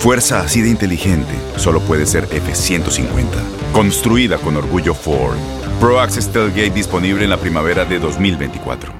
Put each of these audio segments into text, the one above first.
Fuerza así de inteligente solo puede ser F-150. Construida con orgullo Ford. Pro Access Tailgate disponible en la primavera de 2024.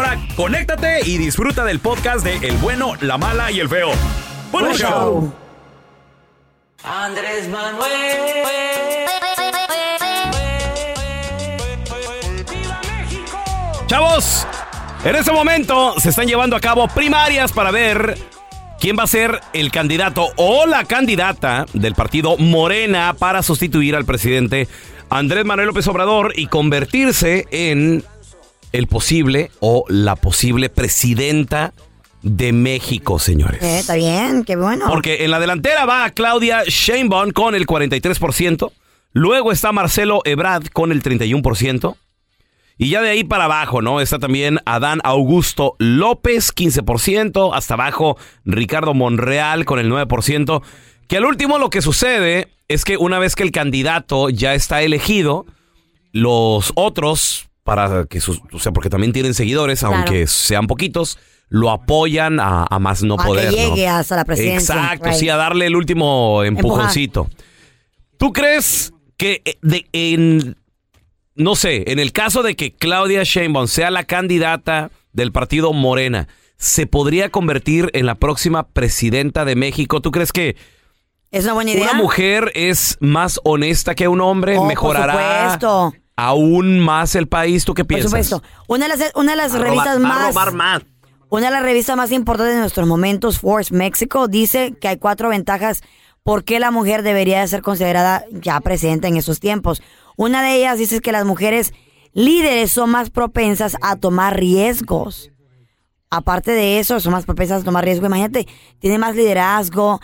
conéctate y disfruta del podcast de El bueno, la mala y el feo. ¡Buen Buen show! show. Andrés Manuel. Chavos, en este momento se están llevando a cabo primarias para ver quién va a ser el candidato o la candidata del partido Morena para sustituir al presidente Andrés Manuel López Obrador y convertirse en el posible o la posible presidenta de México, señores. Eh, está bien, qué bueno. Porque en la delantera va Claudia Sheinbaum con el 43%, luego está Marcelo Ebrard con el 31%, y ya de ahí para abajo, ¿no? Está también Adán Augusto López, 15%, hasta abajo Ricardo Monreal con el 9%, que al último lo que sucede es que una vez que el candidato ya está elegido, los otros, para que sus, o sea, porque también tienen seguidores, Claro. aunque sean poquitos, lo apoyan a, a más no A que poder. ¿no? llegue hasta la presidencia, Exacto, right. sí, a darle el último empujoncito. ¿Tú crees que eh, de, en, no sé, en el caso de que Claudia Sheinbaum sea la candidata del partido Morena, se podría convertir en la próxima presidenta de México? ¿Tú crees que Es una buena idea. una mujer es más honesta que un hombre? Oh, por ¿Mejorará supuesto. Aún más el país? ¿Tú qué Por piensas? supuesto. Una de las, una de las robar- revistas más. robar más. Una de las revistas más importantes de nuestros momentos, Force Mexico, dice que hay cuatro ventajas por qué la mujer debería de ser considerada ya presidenta en esos tiempos. Una de ellas dice que las mujeres líderes son más propensas a tomar riesgos. Aparte de eso, son más propensas a tomar riesgo. Imagínate, tiene más liderazgo.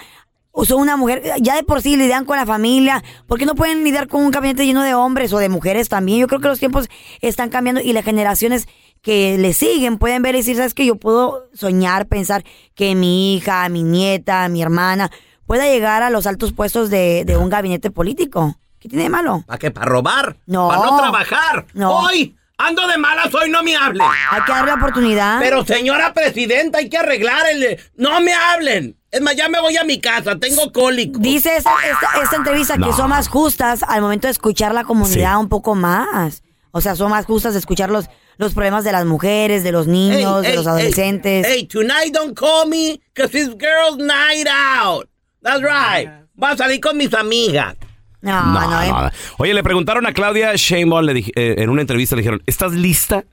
O son una mujer, ya de por sí lidian con la familia. ¿Por qué no pueden lidiar con un gabinete lleno de hombres o de mujeres también? Yo creo que los tiempos están cambiando y las generaciones que le siguen pueden ver y decir, ¿sabes qué? Yo puedo soñar, pensar que mi hija, mi nieta, mi hermana pueda llegar a los altos puestos de, de un gabinete político. ¿Qué tiene de malo? ¿Para qué? ¿Para robar? No. ¿Para no trabajar? No. Hoy ando de malas, hoy no me hable. Hay que darle oportunidad. Pero señora presidenta, hay que arreglar el... No me hablen. Es más, ya me voy a mi casa, tengo cólico. Dice esta, esta- esta entrevista No. que son más justas al momento de escuchar la comunidad Sí. un poco más. O sea, son más justas de escuchar los, los problemas de las mujeres, de los niños, de los adolescentes. Hey, tonight don't call me, cause it's girls night out. That's right. Voy a salir con mis amigas. No, no, eh. Oye, le preguntaron a Claudia Sheinbaum le dij- eh, en una entrevista, le dijeron, ¿estás lista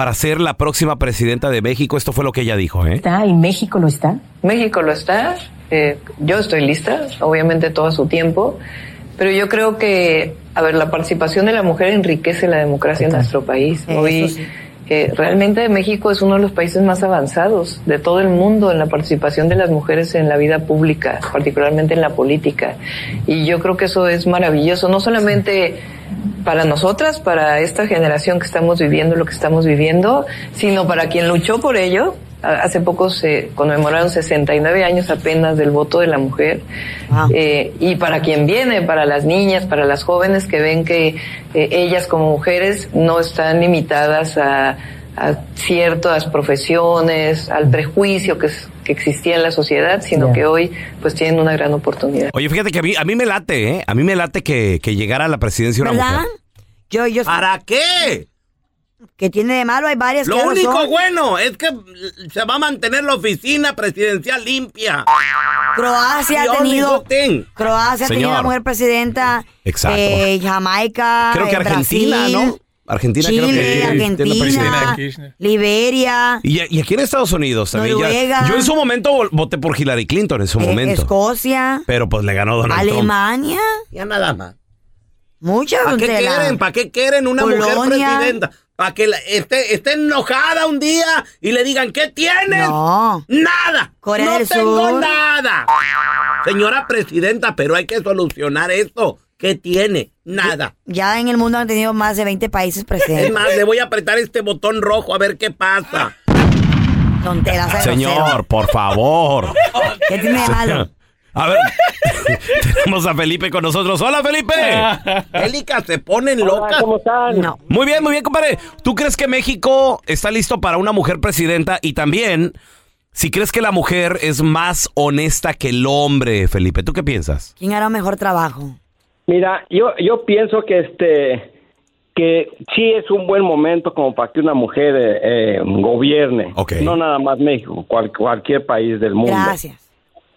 para ser la próxima presidenta de México? Esto fue lo que ella dijo, ¿eh? ¿Está? ¿Y México lo está? México lo está. eh, yo estoy lista, obviamente todo a su tiempo, pero yo creo que a ver, la participación de la mujer enriquece la democracia en nuestro país. Hoy sí. eh, realmente México es uno de los países más avanzados de todo el mundo en la participación de las mujeres en la vida pública, particularmente en la política. Y yo creo que eso es maravilloso, no solamente para nosotras, para esta generación que estamos viviendo lo que estamos viviendo, sino para quien luchó por ello. Hace poco se conmemoraron 69 años apenas del voto de la mujer. Eh, y para quien viene, para las niñas, para las jóvenes que ven que eh, ellas como mujeres no están limitadas a, a ciertas profesiones, al prejuicio que, es- que existía en la sociedad, sino que hoy pues tienen una gran oportunidad. Oye, fíjate que a mí, a mí me late, ¿eh? A mí me late que, que llegara a la presidencia una ¿Verdad? mujer. Yo, yo, ¿Para qué? que tiene de malo, hay varias Lo que ya lo único son. bueno es que se va a mantener la oficina presidencial limpia. Croacia ha tenido. Croacia ha tenido Señor. una mujer presidenta. Exacto. eh, Jamaica, Creo que eh, Argentina, Brasil, ¿no? Argentina creo Chile, que tiene Argentina. Liberia, Y, y aquí en Estados Unidos también. ya- Noruega. yo en su momento voté por Hillary Clinton en su eh, momento. Escocia, Pero pues le ganó Donald Trump. Alemania. Ya nada más. Muchas ¿Para qué quieren? ¿Para qué quieren una mujer presidenta? Para que la- esté, esté enojada un día y le digan, ¿qué tienes? No. Nada. Corea no del tengo Sur. nada. Señora presidenta, pero hay que solucionar esto. ¿Qué tiene? Nada. Ya en el mundo han tenido más de 20 países Es presidentes. más, le voy a apretar este botón rojo a ver qué pasa. Sea Señor, por favor. ¿Qué tiene de malo? A ver, tenemos a Felipe con nosotros. Hola, Felipe. Élica, se ponen locas. están? No. Muy bien, muy bien, compadre. ¿Tú crees que México está listo para una mujer presidenta? Y también, si crees que la mujer es más honesta que el hombre, Felipe, ¿tú qué piensas? ¿Quién hará un mejor trabajo? Mira, yo yo pienso que este que sí es un buen momento como para que una mujer eh, eh, gobierne, Ok. no nada más México, cual- cualquier país del mundo. Gracias.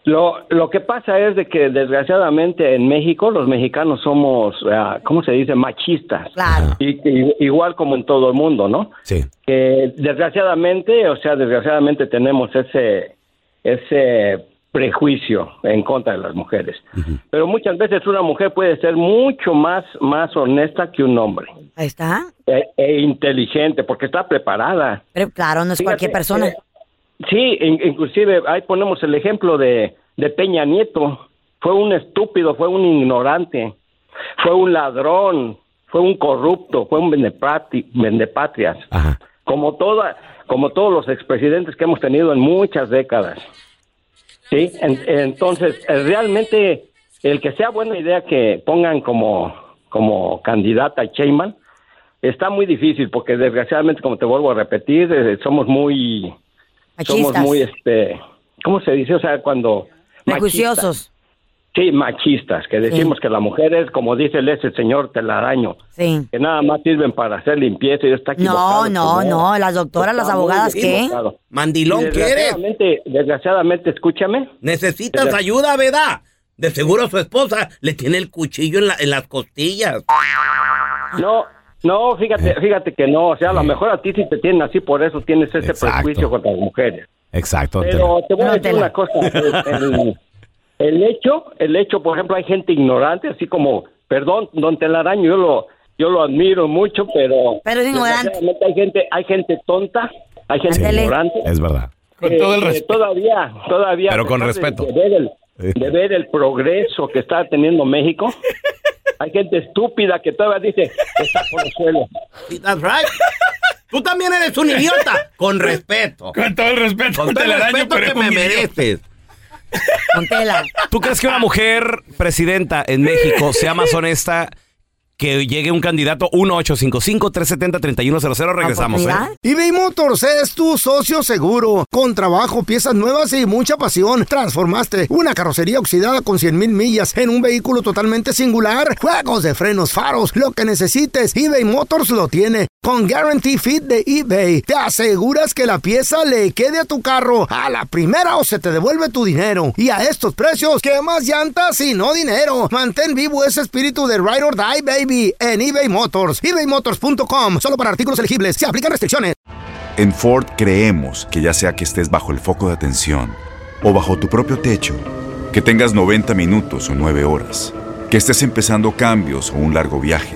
Lo, lo que pasa es de que desgraciadamente en México los mexicanos somos, ah, ¿cómo se dice? Machistas. Claro. Y, y- igual como en todo el mundo, ¿no? Sí. que desgraciadamente, o sea, desgraciadamente tenemos ese ese prejuicio en contra de las mujeres. Pero muchas veces una mujer puede ser mucho más más honesta que un hombre Ahí está. e, e inteligente porque está preparada. Pero claro, no es Fíjate, cualquier persona. eh, sí, in- inclusive ahí ponemos el ejemplo de, de Peña Nieto. Fue un estúpido, fue un ignorante, fue un ladrón, fue un corrupto, fue un vendepatri- vendepatrias Ajá. como toda como todos los expresidentes que hemos tenido en muchas décadas sí En- entonces eh, realmente el que sea buena idea que pongan como como candidata a Sheinbaum está muy difícil porque desgraciadamente como te vuelvo a repetir eh, somos muy somos muy este cómo se dice o sea cuando Prejuiciosos. Sí, machistas, que decimos que la mujer es, como dice el ese señor telaraño, Sí. que nada más sirven para hacer limpieza y está equivocado. No, no, no. Las doctoras, las abogadas, ¿qué? Mandilón, ¿qué eres? Desgraciadamente, desgraciadamente, escúchame. Necesitas ayuda, ¿verdad? De seguro su esposa le tiene el cuchillo en, la- en las costillas. No, no, fíjate, fíjate que no. O sea, a lo mejor a ti sí te tienen así, por eso tienes ese Exacto. prejuicio contra las mujeres. Exacto. Pero te voy a decir una cosa. El, el- el hecho, el hecho, por ejemplo, hay gente ignorante, así como, perdón, don Telaraño, yo lo, yo lo admiro mucho, pero... Pero es ignorante. Hay gente, hay gente tonta, hay gente ignorante. Es verdad. Con todo el Eh, respeto. Todavía, todavía. Pero con respeto. De, ver el, de ver el progreso que está teniendo México. Hay gente estúpida que todavía dice que está por el suelo. That's right. Tú también eres un idiota. Con respeto. Con todo el respeto. Con todo el telaraño, respeto pero que me mereces. Con tela. ¿Tú crees que una mujer presidenta en México sea más honesta que llegue un candidato 1-855-370-3100? Regresamos, ¿eh? EBay Motors es tu socio seguro. Con trabajo, piezas nuevas y mucha pasión. Transformaste una carrocería oxidada con 100 mil millas en un vehículo totalmente singular. Juegos de frenos, faros, lo que necesites. eBay Motors lo tiene. Con Guarantee Fit de eBay, te aseguras que la pieza le quede a tu carro a la primera o se te devuelve tu dinero. Y a estos precios, ¿qué más llantas y no dinero? Mantén vivo ese espíritu de Ride or Die, baby, en eBay Motors. ebaymotors.com. Solo para artículos elegibles. Se aplican restricciones. En Ford creemos que ya sea que estés bajo el foco de atención o bajo tu propio techo, que tengas 90 minutos o 9 horas, Que estés empezando cambios o un largo viaje.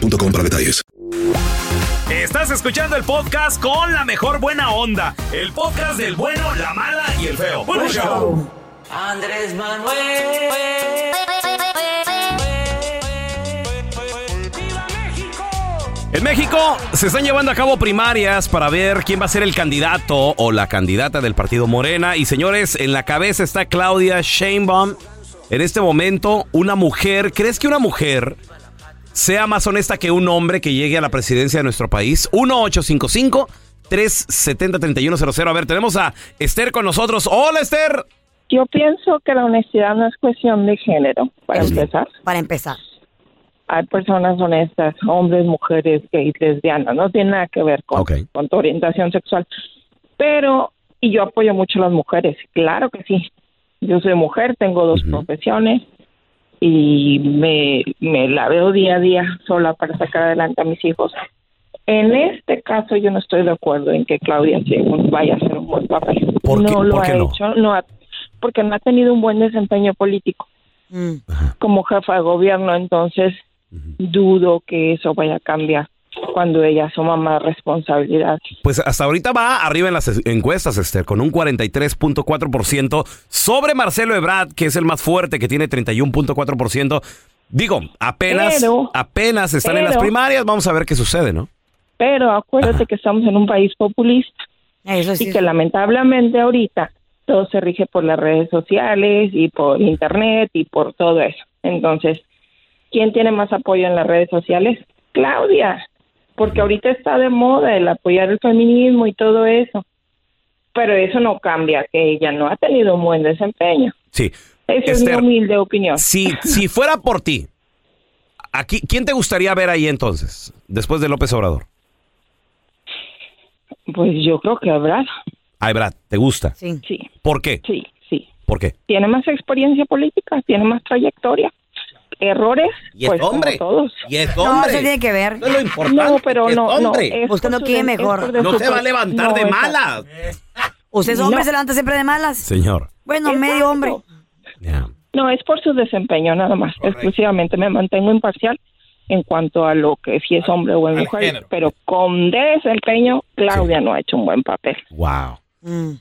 boostmobile.com para detalles. Estás escuchando el podcast con la mejor buena onda. El podcast del bueno, la mala y el feo. Bueno, show. Andrés Manuel. ¡Viva México! En México se están llevando a cabo primarias para ver quién va a ser el candidato o la candidata del partido Morena. Y señores, en la cabeza está Claudia Sheinbaum. En este momento, una mujer. ¿Crees que una mujer sea más honesta que un hombre que llegue a la presidencia de nuestro país? 1855 370 3100. A ver, tenemos a Esther con nosotros. Hola, Esther. Yo pienso que la honestidad no es cuestión de género, para empezar. Para empezar. Hay personas honestas, hombres, mujeres, gays, lesbianas, no tiene nada que ver con, con tu orientación sexual. Pero, y yo apoyo mucho a las mujeres, claro que sí. Yo soy mujer, tengo dos profesiones y me, me la veo día a día sola para sacar adelante a mis hijos. En este caso yo no estoy de acuerdo en que Claudia Sheinbaum vaya a hacer un buen papel. ¿Por qué- no lo por qué ha no? hecho, no ha- porque no ha tenido un buen desempeño político Mm. como jefa de gobierno, entonces dudo que eso vaya a cambiar cuando ella asuma más responsabilidad. Pues hasta ahorita va arriba en las es- encuestas, Esther, con un 43.4% sobre Marcelo Ebrard, que es el más fuerte, que tiene 31.4%. Digo, apenas, Pero- apenas están en las primarias, vamos a ver qué sucede, ¿no? Pero acuérdate que estamos en un país populista Eso sí. y que lamentablemente ahorita todo se rige por las redes sociales y por internet y por todo eso. Entonces, ¿quién tiene más apoyo en las redes sociales? Claudia, porque ahorita está de moda el apoyar el feminismo y todo eso. Pero eso no cambia que ella no ha tenido un buen desempeño. Sí. Esa es mi humilde opinión. si, si fuera por ti, aquí, ¿quién te gustaría ver ahí entonces, después de López Obrador? Pues yo creo que habrá. Ay, Brad, ¿te gusta? Sí. Sí, ¿Por qué? sí, sí. ¿Por qué? Tiene más experiencia política, tiene más trayectoria. Errores, pues como todos. Y es No, eso tiene que ver. lo importante. No, pero no, no. es Buscando por su quién de- mejor. es No se va a levantar no, de es- malas. ¿Usted es hombre No. se levanta siempre de malas? Señor. Bueno, Exacto. medio hombre. No, es por su desempeño nada más. Exclusivamente me mantengo imparcial en cuanto a lo que si es hombre o es mujer. Pero con desempeño, Claudia no ha hecho un buen papel. Wow. Mm.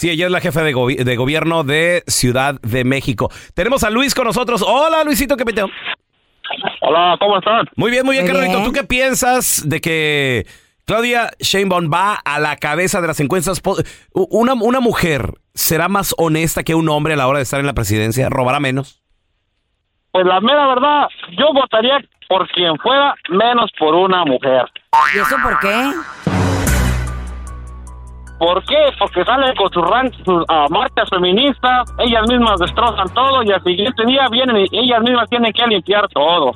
Sí, ella es la jefa de, gobi- de gobierno de Ciudad de México. Tenemos a Luis con nosotros. Hola, Luisito, ¿qué peteo? Hola, ¿cómo están? Muy bien, muy bien, Muy bien. ¿Tú qué piensas de que Claudia Sheinbaum va a la cabeza de las encuestas? Una, una mujer será más honesta que un hombre a la hora de estar en la presidencia? ¿Robará menos? Pues la mera verdad, yo votaría por quien fuera, menos por una mujer. ¿Y eso por qué? ¿Por qué? Porque salen con sus, ran- sus ah, marchas feministas, ellas mismas destrozan todo y al siguiente día vienen y ellas mismas tienen que limpiar todo.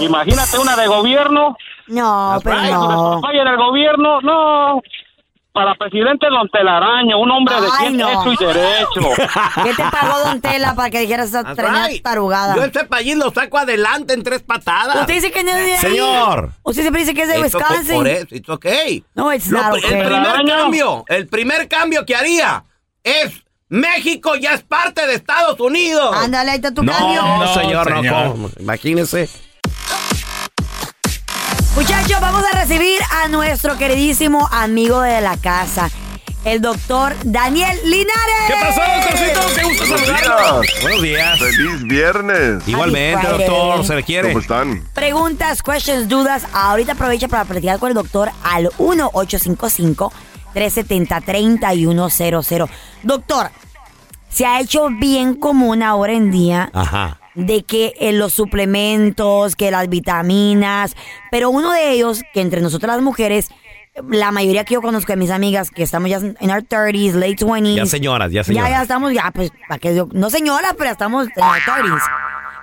Imagínate una de gobierno, No, pero no. falla en el gobierno, no. Para presidente Don Telaraño, un hombre de Ay, quien no. hecho y derecho. ¿Qué te pagó Don Tela para que dijeras esa tremenda tarugada? este país lo saco adelante en tres patadas. Usted dice que no es de ahí. Señor. Usted siempre dice que es de Wisconsin. Por eso, it's okay. No, it's Lo- not El primer cambio, el primer cambio que haría es México ya es parte de Estados Unidos. Ándale, ahí está tu no, cambio. no, señor, no, ¿cómo? Imagínese. Muchachos, vamos a recibir a nuestro queridísimo amigo de la casa, el doctor Daniel Linares. ¿Qué pasó, doctorcito? Qué gusto Buenos saludarlo. días. Buenos días. Feliz viernes. Igualmente, doctor, se le quiere. ¿Cómo están? Preguntas, questions, dudas. Ahorita aprovecha para platicar con el doctor al 1-855-370-3100. Doctor, se ha hecho bien común ahora en día Ajá. De que eh, los suplementos, que las vitaminas, pero uno de ellos, que entre nosotras las mujeres, la mayoría que yo conozco de mis amigas, que estamos ya en our 30s, late 20s. Ya señoras, ya señoras. Ya, ya estamos, ya, pues, ¿para qué digo? No señoras, pero estamos en our 30s.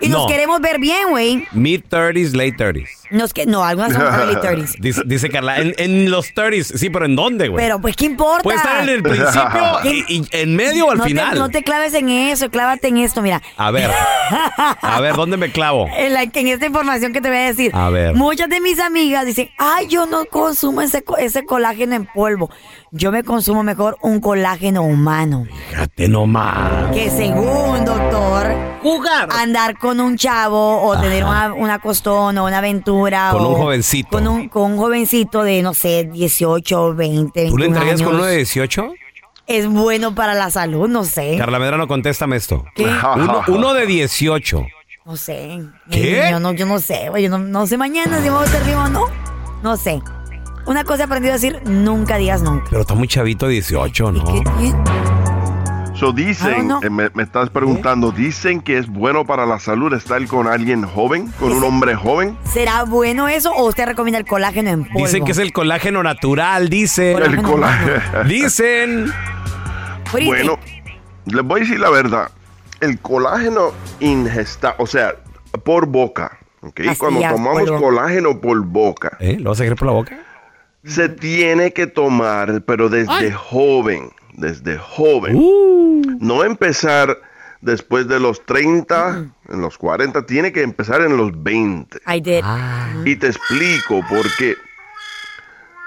Y nos No. queremos ver bien, güey. Mid 30s, late 30s. Nos que, no, algunas son early 30s. Dice, dice Carla, en, en los 30s, sí, pero ¿en dónde, güey? Pero, pues, ¿qué importa? Puede estar en el principio y, y en medio o al no final. Te, no te claves en eso, clávate en esto, mira. A ver, a ver, ¿dónde me clavo? En, la- en esta información que te voy a decir. A ver. Muchas de mis amigas dicen, ay, yo no consumo ese, ese colágeno en polvo. Yo me consumo mejor un colágeno humano. Fíjate nomás. Que según, doctor, jugar. Andar con un chavo o tener una, una costón o una aventura. Con o- un jovencito. Con un, con un jovencito de, no sé, 18, 20. ¿Tú le 21 entrarías con uno de 18? Es bueno para la salud, no sé. Carla Medrano, contéstame esto. ¿Qué? Uno, uno de 18. No sé. ¿Qué? Yo no, yo no sé. Yo no, no sé mañana si vamos a estar vivo o no. No sé. Una cosa he aprendido a decir, nunca digas nunca. Pero está muy chavito 18, ¿no? Dicen, I don't know. eh, me, me estás preguntando, dicen que es bueno para la salud estar con alguien joven, con un hombre joven. ¿Será bueno eso o usted recomienda el colágeno en polvo? Dicen que es el colágeno natural, dicen. El colágeno. Dicen. Bueno, les voy a decir la verdad. El colágeno ingesta, o sea, por boca, ¿ok? Pastillas, Cuando tomamos polvo. colágeno por boca, ¿Eh? ¿Lo vas a creer por la boca? se tiene que tomar, pero desde joven, desde joven. Uh. No empezar después de los 30, en los 40, tiene que empezar en los 20. I did. Y te explico porque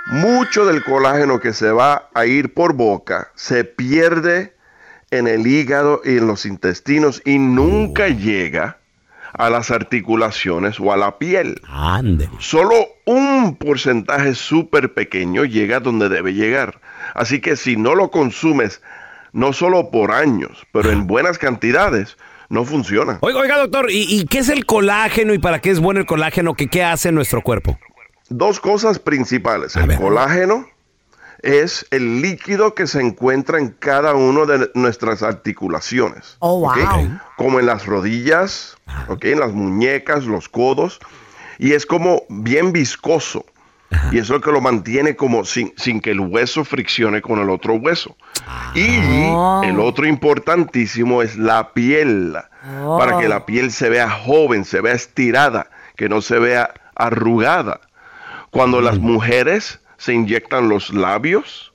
mucho del colágeno que se va a ir por boca se pierde en el hígado y en los intestinos y nunca llega a las articulaciones o a la piel. Solo un porcentaje súper pequeño llega donde debe llegar. Así que si no lo consumes, no solo por años, pero en buenas cantidades, no funciona. Oiga, oiga, doctor, ¿y, y qué es el colágeno y para qué es bueno el colágeno? ¿Qué, qué hace en nuestro cuerpo? Dos cosas principales. El colágeno es el líquido que se encuentra en cada una de nuestras articulaciones. Oh, wow. ¿ok? Como en las rodillas, ¿ok? en las muñecas, los codos. Y es como bien viscoso. Y eso es lo que lo mantiene como sin, sin que el hueso friccione con el otro hueso. Y el otro importantísimo es la piel. Oh. Para que la piel se vea joven, se vea estirada, que no se vea arrugada. Cuando las mujeres se inyectan los labios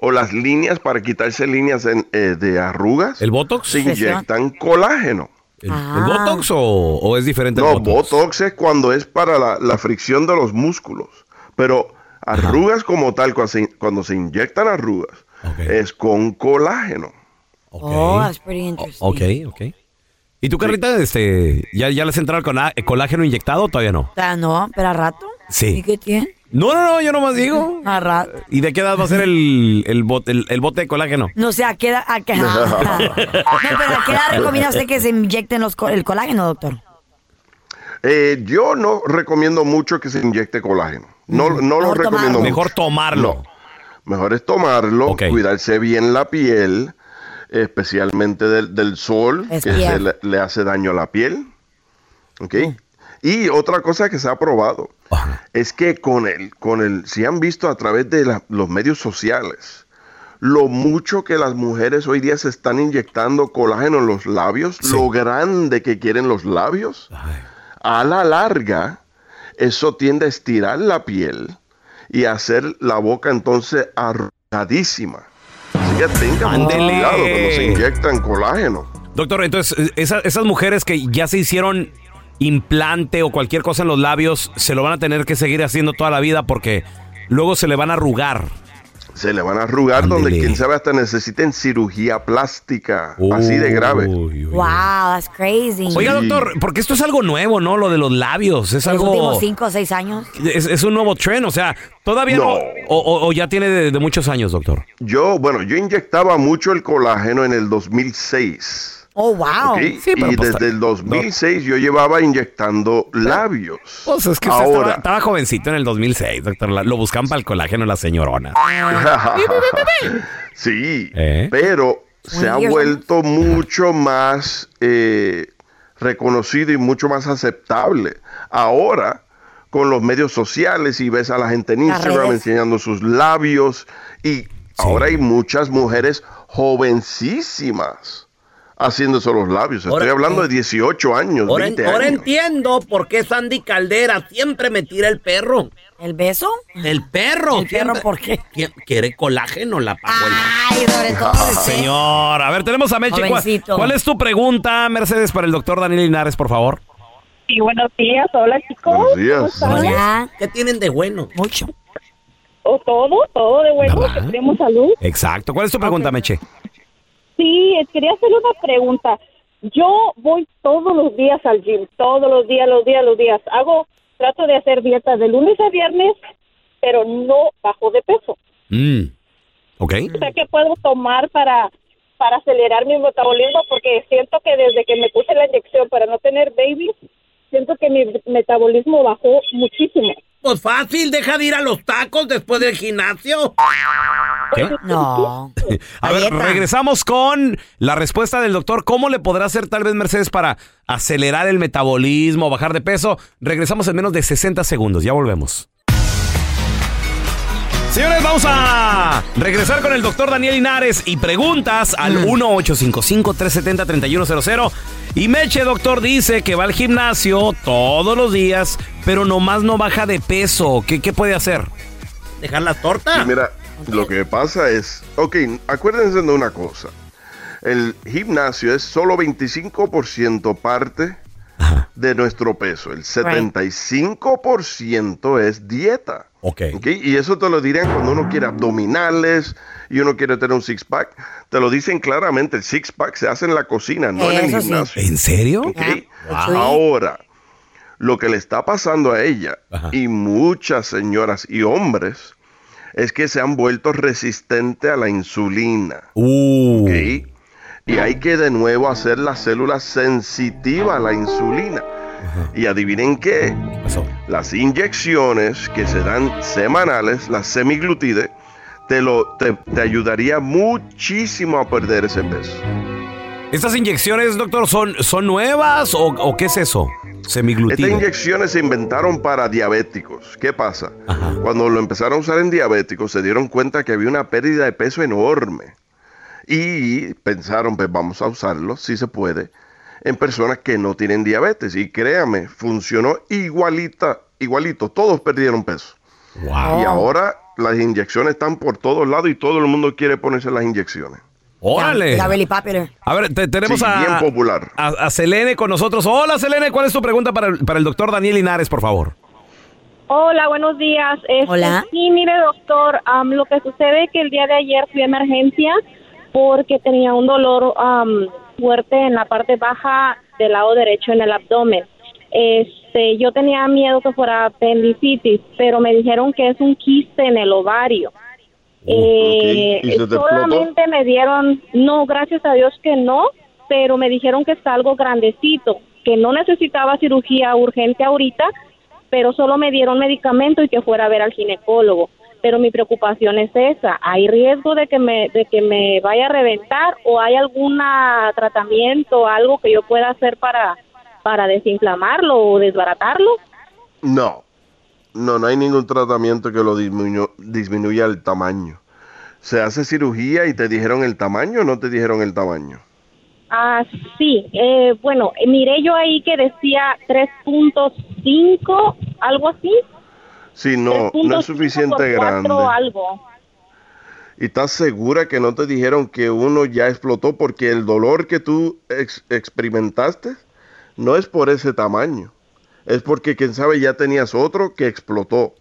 o las líneas para quitarse líneas en- eh, de arrugas, ¿El Botox? se inyectan colágeno. ¿El, el Botox o, o es diferente No, al Botox? Botox es cuando es para la, la fricción de los músculos. Pero arrugas como tal, cuando se, cuando se inyectan arrugas, es con colágeno. Oh, that's pretty interesting. Ok, ok. ¿Y tú, Carlita, este, ya, ya le has entrado con colágeno inyectado o todavía no? O sea, no, pero a rato. Sí. ¿Y qué tiene? No, no, no, yo nomás digo. A rato. ¿Y de qué edad va a ser el, el, bot- el, el bote de colágeno? No sé, ¿a qué edad? A qué, no, pero ¿a qué edad recomienda usted que se inyecten los, el colágeno, doctor? Eh, yo no recomiendo mucho que se inyecte colágeno. No, no lo recomiendo tomarlo. mucho. Mejor tomarlo. No. Mejor es tomarlo, cuidarse bien la piel, especialmente del, del sol, Es que se le, le hace daño a la piel. ¿Ok? Y otra cosa que se ha probado es que con el, con el, si han visto a través de la- los medios sociales, lo mucho que las mujeres hoy día se están inyectando colágeno en los labios, lo grande que quieren los labios, a la larga, eso tiende a estirar la piel y a hacer la boca entonces arrugadísima. Así que tengan cuidado cuando se inyectan colágeno. Doctor, entonces, esa- esas mujeres que ya se hicieron implante o cualquier cosa en los labios, se lo van a tener que seguir haciendo toda la vida porque luego se le van a arrugar. Se le van a arrugar donde quién sabe hasta necesiten cirugía plástica, así de grave. Wow, that's crazy. Oiga, doctor, porque esto es algo nuevo, ¿no? Lo de los labios. Es Los algo. últimos cinco o seis años. Es, es un nuevo trend, o sea, todavía no. No. o, o- o ya tiene de, de muchos años, doctor. Yo, bueno, yo inyectaba mucho el colágeno en el 2006. Oh, wow. ¿ok? y desde el 2006 yo llevaba inyectando labios. Pues es que usted Ahora, estaba, estaba jovencito en el 2006, doctor. La- Lo buscan para el colágeno las señoronas. sí, ¿Eh? pero se ha vuelto mucho más eh, reconocido y mucho más aceptable. Ahora, con los medios sociales y ves a la gente en Instagram enseñando sus labios y ahora hay muchas mujeres jovencísimas haciéndose los labios. Estoy Ahora- hablando de 18 años, Ahora, 20 ahora años. entiendo por qué Sandy Caldera siempre me tira el perro. ¿El beso? El perro. ¿El perro por qué? Qui- Quiere colágeno la pajuela. Ay, sobre todo. ese. Señor, a ver, tenemos a Meche. ¿Cuál, es tu pregunta, Mercedes, para el doctor Daniel Linares, por favor? Sí, buenos días. Hola, chicos. Buenos ¿Cómo días. Hola. ¿Qué tienen de bueno? Mucho. O todo, todo de bueno, que tenemos salud. Exacto. ¿Cuál es tu pregunta, Meche? Sí, eh, quería hacerle una pregunta. Yo voy todos los días al gym, todos los días, los días, los días. Hago, trato de hacer dieta de lunes a viernes, pero no bajo de peso. Mm. ¿Ok? O sea, ¿qué puedo tomar para, para acelerar mi metabolismo? Porque siento que desde que me puse la inyección para no tener babies, siento que mi metabolismo bajó muchísimo. Pues fácil, deja de ir a los tacos después del gimnasio. ¿Qué? No. A ver, regresamos con la respuesta del doctor. ¿Cómo le podrá hacer tal vez Mercedes para acelerar el metabolismo, bajar de peso? Regresamos en menos de 60 segundos. Ya volvemos. Señores, vamos a regresar con el doctor Daniel Linares y preguntas al 1-855-370-3100. Y Meche, doctor, dice que va al gimnasio todos los días, pero nomás no baja de peso. ¿Qué, qué puede hacer? Dejar la torta. Sí, mira, lo que pasa es, ok, acuérdense de una cosa. El gimnasio es solo 25% parte de nuestro peso. El 75% es dieta. Ok. ¿ok? Y eso te lo dirían cuando uno quiere abdominales y uno quiere tener un six-pack. Te lo dicen claramente, el six-pack se hace en la cocina, no en el sí. gimnasio. ¿En serio? ¿ok? Ah, Ahora, lo que le está pasando a ella Ajá. y muchas señoras y hombres es que se han vuelto resistentes a la insulina. Uh. ¿ok? Y hay que de nuevo hacer las células sensitivas a la insulina. Y adivinen qué, las inyecciones que se dan semanales, las semiglutides, te, lo, te, te ayudaría muchísimo a perder ese peso. ¿Estas inyecciones, doctor, son, son nuevas o, o qué es eso? Estas inyecciones se inventaron para diabéticos. ¿Qué pasa? Ajá. Cuando lo empezaron a usar en diabéticos, se dieron cuenta que había una pérdida de peso enorme. Y pensaron, pues vamos a usarlo, si se puede, en personas que no tienen diabetes. Y créame, funcionó igualita, igualito. Todos perdieron peso. Wow. Y ahora las inyecciones están por todos lados y todo el mundo quiere ponerse las inyecciones. ¡Órale! La. A ver, te- tenemos Sí, a, bien popular. a, a Selene con nosotros. Hola, Selene, ¿cuál es tu pregunta para el, para el doctor Daniel Linares, por favor? Hola, buenos días. Este, Hola. Sí, mire, doctor, lo que sucede es que el día de ayer fui a emergencia porque tenía un dolor am, fuerte en la parte baja del lado derecho en el abdomen. Este, yo tenía miedo que fuera apendicitis, pero me dijeron que es un quiste en el ovario. Eh, ok. ¿Y se te explotó? solamente me dieron, no, gracias a Dios que no, pero me dijeron que está algo grandecito, que no necesitaba cirugía urgente ahorita, pero solo me dieron medicamento y que fuera a ver al ginecólogo. Pero mi preocupación es esa, ¿hay riesgo de que me de que me vaya a reventar o hay algún tratamiento, algo que yo pueda hacer para para desinflamarlo o desbaratarlo? No, no, no hay ningún tratamiento que lo disminu- disminuya el tamaño. Se hace cirugía y te dijeron el tamaño o no te dijeron el tamaño. Ah, sí, eh, bueno, miré yo ahí que decía 3.5, algo así. Sí, no, no 3.5 es suficiente grande. algo. ¿Y estás segura que no te dijeron que uno ya explotó? Porque el dolor que tú ex- experimentaste no es por ese tamaño. Es porque, quién sabe, ya tenías otro que explotó.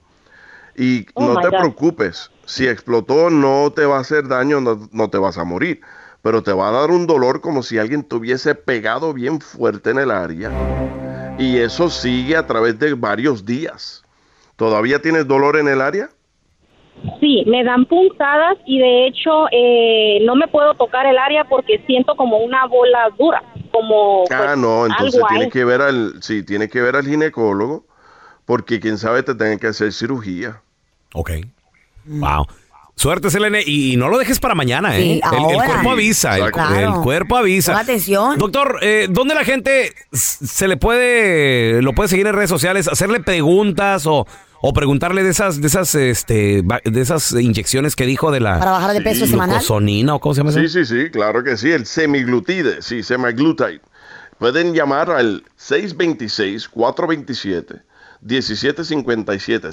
Y Oh, no te God. preocupes. Si explotó, no te va a hacer daño, no, no te vas a morir. Pero te va a dar un dolor como si alguien te hubiese pegado bien fuerte en el área. Y eso sigue a través de varios días. ¿Todavía tienes dolor en el área? Sí, me dan puntadas y de hecho eh, no me puedo tocar el área porque siento como una bola dura, como Ah, pues, no, entonces algo ahí. que ver al, sí, tienes que ver al ginecólogo, porque quién sabe te tenga que hacer cirugía. Ok. Wow. Suerte, Selene, y no lo dejes para mañana, ¿eh? Sí, el, cuerpo avisa, el, Claro. el cuerpo avisa. Atención. Doctor, eh, ¿dónde la gente se le puede, lo puede seguir en redes sociales, hacerle preguntas o, o preguntarle de esas, de esas, este, de esas inyecciones que dijo de la Para bajar de peso Sí. semanal. o cómo se llama eso? Sí, sí, sí, claro que sí, el semiglutide, sí, semaglutide. Pueden llamar al 626-427-1757,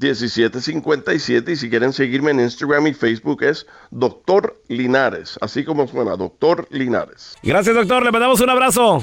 626-427-1757 y si quieren seguirme en Instagram y Facebook es Doctor Linares, así como suena, Doctor Linares. Gracias, doctor. Le mandamos un abrazo.